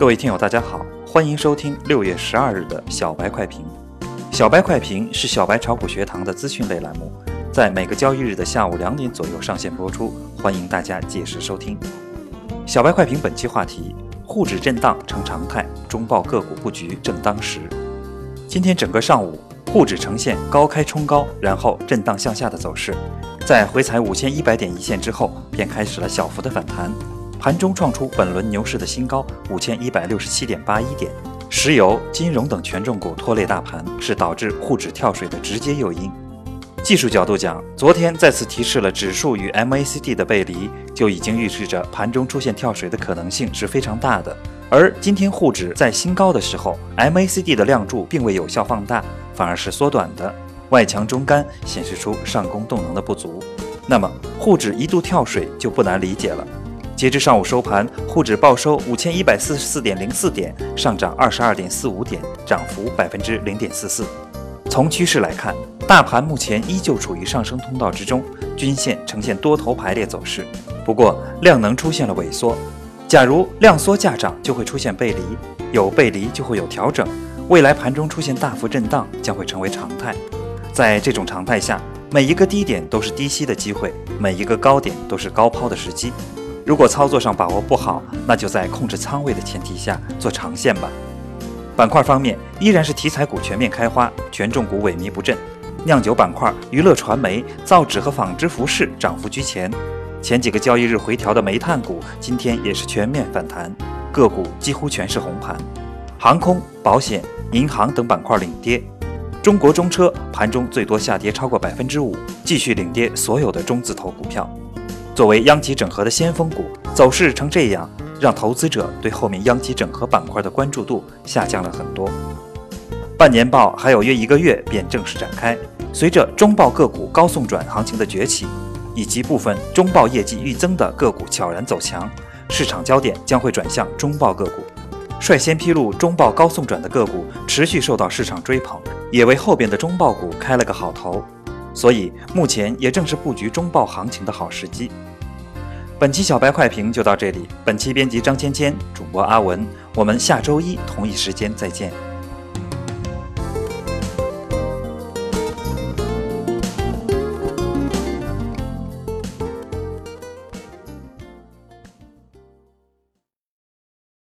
各位听友，大家好，欢迎收听六月十二日的小白快评。小白快评是小白炒股学堂的资讯类栏目，在每个交易日的下午两点左右上线播出，欢迎大家届时收听。小白快评本期话题：沪指震荡成常态，中报个股布局正当时。今天整个上午，沪指呈现高开冲高，然后震荡向下的走势，在回踩五千一百点一线之后，便开始了小幅的反弹。盘中创出本轮牛市的新高五千一百六十七点八一点，石油、金融等权重股拖累大盘，是导致沪指跳水的直接诱因。技术角度讲，昨天再次提示了指数与 MACD 的背离，就已经预示着盘中出现跳水的可能性是非常大的。而今天沪指在新高的时候，MACD 的量柱并未有效放大，反而是缩短的，外强中干，显示出上攻动能的不足。那么沪指一度跳水就不难理解了。截至上午收盘，沪指报收五千一百四十四点零四点，上涨二十二点四五点，涨幅百分之零点四四。从趋势来看，大盘目前依旧处于上升通道之中，均线呈现多头排列走势。不过量能出现了萎缩，假如量缩价涨，就会出现背离，有背离就会有调整，未来盘中出现大幅震荡将会成为常态。在这种常态下，每一个低点都是低吸的机会，每一个高点都是高抛的时机。如果操作上把握不好，那就在控制仓位的前提下做长线吧。板块方面依然是题材股全面开花，权重股萎靡不振。酿酒板块、娱乐传媒、造纸和纺织服饰涨幅居前。前几个交易日回调的煤炭股今天也是全面反弹，个股几乎全是红盘。航空、保险、银行等板块领跌。中国中车盘中最多下跌超过百分之五，继续领跌所有的中字头股票。作为央企整合的先锋股，走势成这样，让投资者对后面央企整合板块的关注度下降了很多。半年报还有约一个月便正式展开，随着中报个股高送转行情的崛起，以及部分中报业绩预增的个股悄然走强，市场焦点将会转向中报个股。率先披露中报高送转的个股持续受到市场追捧，也为后边的中报股开了个好头。所以目前也正是布局中报行情的好时机。本期小白快评就到这里，本期编辑张芊芊，主播阿文，我们下周一同一时间再见。